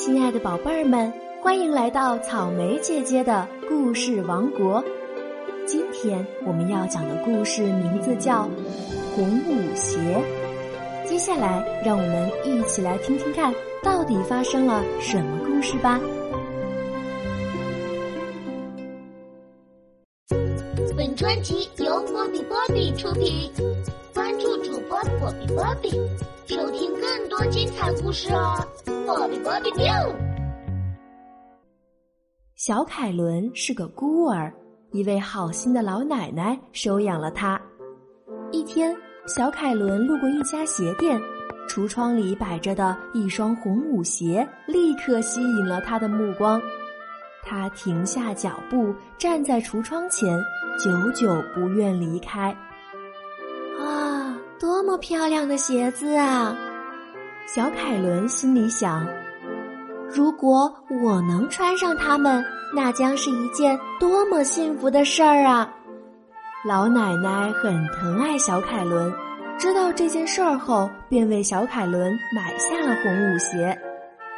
亲爱的宝贝儿们，欢迎来到草莓姐姐的故事王国。今天我们要讲的故事名字叫《红舞鞋》。接下来，让我们一起来听听看，到底发生了什么故事吧。本专辑由波比波比出品，关注主播波比波比，收听更多精彩故事哦！波比波比丁。小凯伦是个孤儿，一位好心的老奶奶收养了他。一天，小凯伦路过一家鞋店，橱窗里摆着的一双红舞鞋立刻吸引了他的目光。他停下脚步，站在橱窗前，久久不愿离开。多么漂亮的鞋子啊！小凯伦心里想：如果我能穿上它们，那将是一件多么幸福的事儿啊！老奶奶很疼爱小凯伦，知道这件事儿后，便为小凯伦买下了红舞鞋。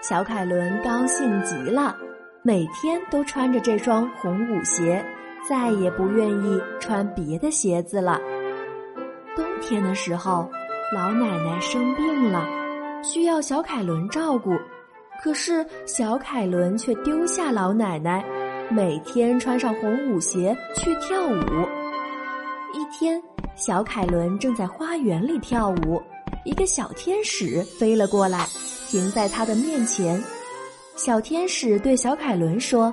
小凯伦高兴极了。每天都穿着这双红舞鞋，再也不愿意穿别的鞋子了。天的时候，老奶奶生病了，需要小凯伦照顾。可是小凯伦却丢下老奶奶，每天穿上红舞鞋去跳舞。一天，小凯伦正在花园里跳舞，一个小天使飞了过来，停在他的面前。小天使对小凯伦说：“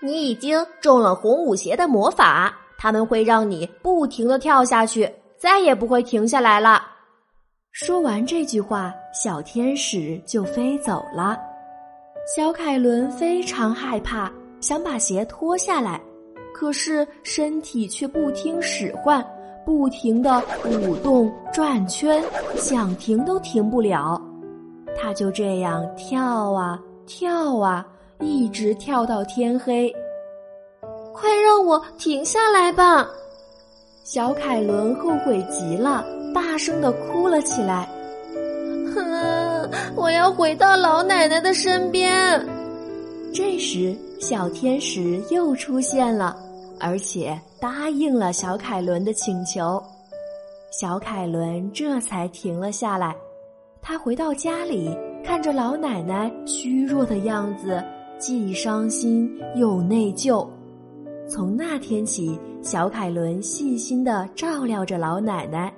你已经中了红舞鞋的魔法，他们会让你不停的跳下去，再也不会停下来了。”说完这句话，小天使就飞走了。小凯伦非常害怕，想把鞋脱下来，可是身体却不听使唤，不停的舞动转圈，想停都停不了。他就这样跳啊。跳啊，一直跳到天黑。快让我停下来吧！小凯伦后悔极了，大声的哭了起来。哼，我要回到老奶奶的身边。这时，小天使又出现了，而且答应了小凯伦的请求。小凯伦这才停了下来。他回到家里。看着老奶奶虚弱的样子，既伤心又内疚。从那天起，小凯伦细心的照料着老奶奶，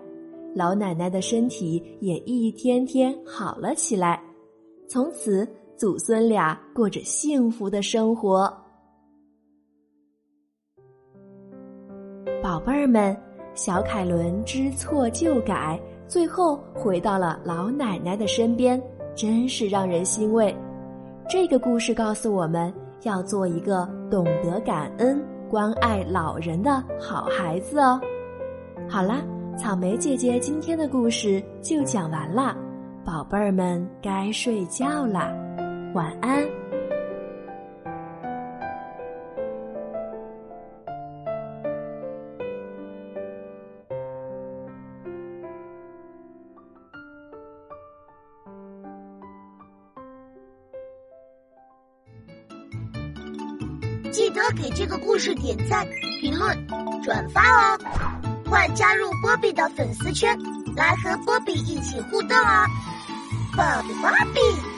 老奶奶的身体也一天天好了起来。从此，祖孙俩过着幸福的生活。宝贝儿们，小凯伦知错就改，最后回到了老奶奶的身边。真是让人欣慰。这个故事告诉我们要做一个懂得感恩、关爱老人的好孩子哦。好啦，草莓姐姐今天的故事就讲完了，宝贝儿们该睡觉啦，晚安。记得给这个故事点赞、评论、转发哦！快加入波比的粉丝圈，来和波比一起互动啊！波比波比。